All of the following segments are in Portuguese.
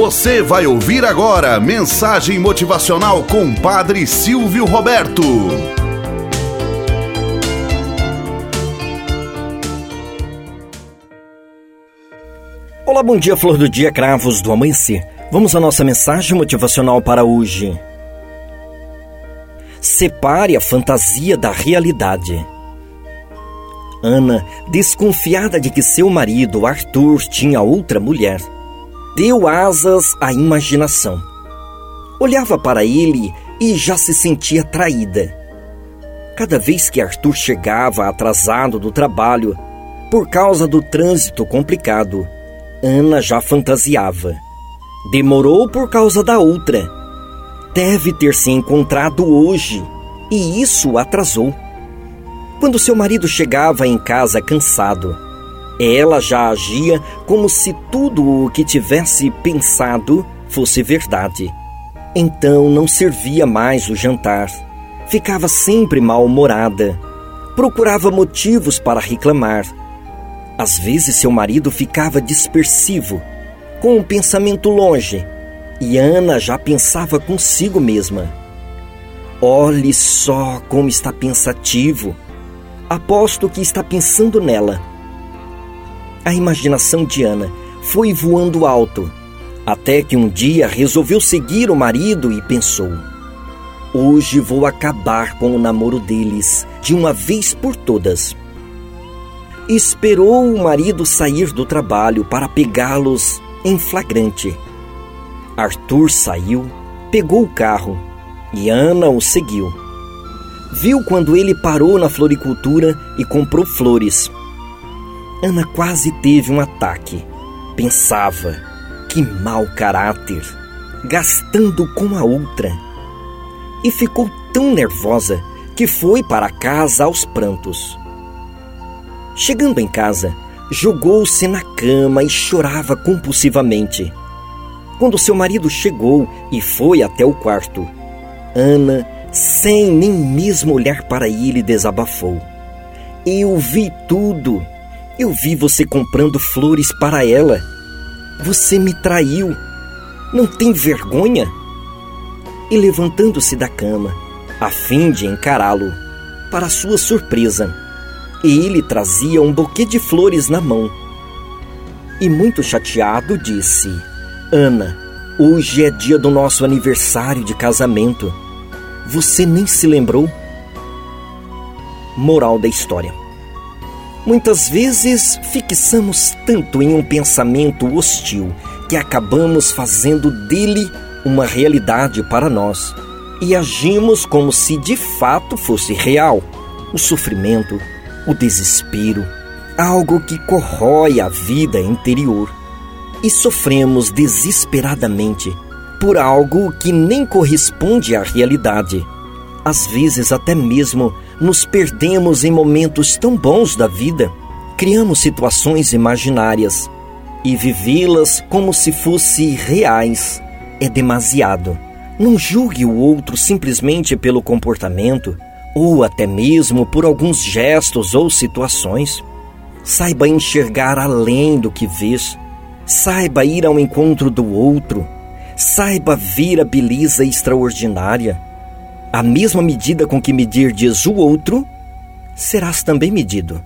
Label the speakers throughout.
Speaker 1: Você vai ouvir agora mensagem motivacional com Padre Silvio Roberto.
Speaker 2: Olá, bom dia, flor do dia, cravos do amanhecer. Vamos à nossa mensagem motivacional para hoje. Separe a fantasia da realidade. Ana, desconfiada de que seu marido, Arthur, tinha outra mulher, deu asas à imaginação. Olhava para ele e já se sentia traída. Cada vez que Arthur chegava atrasado do trabalho, por causa do trânsito complicado, Ana já fantasiava. Demorou por causa da outra. Deve ter se encontrado hoje, e isso atrasou. Quando seu marido chegava em casa cansado, ela já agia como se tudo o que tivesse pensado fosse verdade. Então não servia mais o jantar. Ficava sempre mal-humorada. Procurava motivos para reclamar às vezes seu marido ficava dispersivo, com o um pensamento longe, e Ana já pensava consigo mesma. Olhe só como está pensativo. Aposto que está pensando nela. A imaginação de Ana foi voando alto, até que um dia resolveu seguir o marido e pensou: Hoje vou acabar com o namoro deles, de uma vez por todas esperou o marido sair do trabalho para pegá-los em flagrante. Arthur saiu, pegou o carro e Ana o seguiu. Viu quando ele parou na floricultura e comprou flores. Ana quase teve um ataque. Pensava, que mau caráter, gastando com a outra. E ficou tão nervosa que foi para casa aos prantos. Chegando em casa, jogou-se na cama e chorava compulsivamente. Quando seu marido chegou e foi até o quarto, Ana, sem nem mesmo olhar para ele, desabafou. Eu vi tudo. Eu vi você comprando flores para ela. Você me traiu. Não tem vergonha? E levantando-se da cama, a fim de encará-lo, para sua surpresa, ele trazia um buquê de flores na mão. E muito chateado disse: Ana, hoje é dia do nosso aniversário de casamento. Você nem se lembrou? Moral da história. Muitas vezes fixamos tanto em um pensamento hostil que acabamos fazendo dele uma realidade para nós e agimos como se de fato fosse real. O sofrimento, o desespero, algo que corrói a vida interior. E sofremos desesperadamente por algo que nem corresponde à realidade. Às vezes, até mesmo, nos perdemos em momentos tão bons da vida. Criamos situações imaginárias e vivê-las como se fossem reais é demasiado. Não julgue o outro simplesmente pelo comportamento ou até mesmo por alguns gestos ou situações. Saiba enxergar além do que vês. Saiba ir ao encontro do outro. Saiba ver a beleza extraordinária. A mesma medida com que medirdes o outro, serás também medido.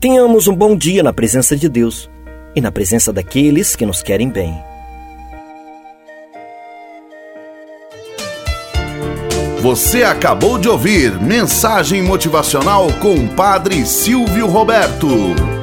Speaker 2: Tenhamos um bom dia na presença de Deus e na presença daqueles que nos querem bem.
Speaker 1: Você acabou de ouvir Mensagem Motivacional com Padre Silvio Roberto.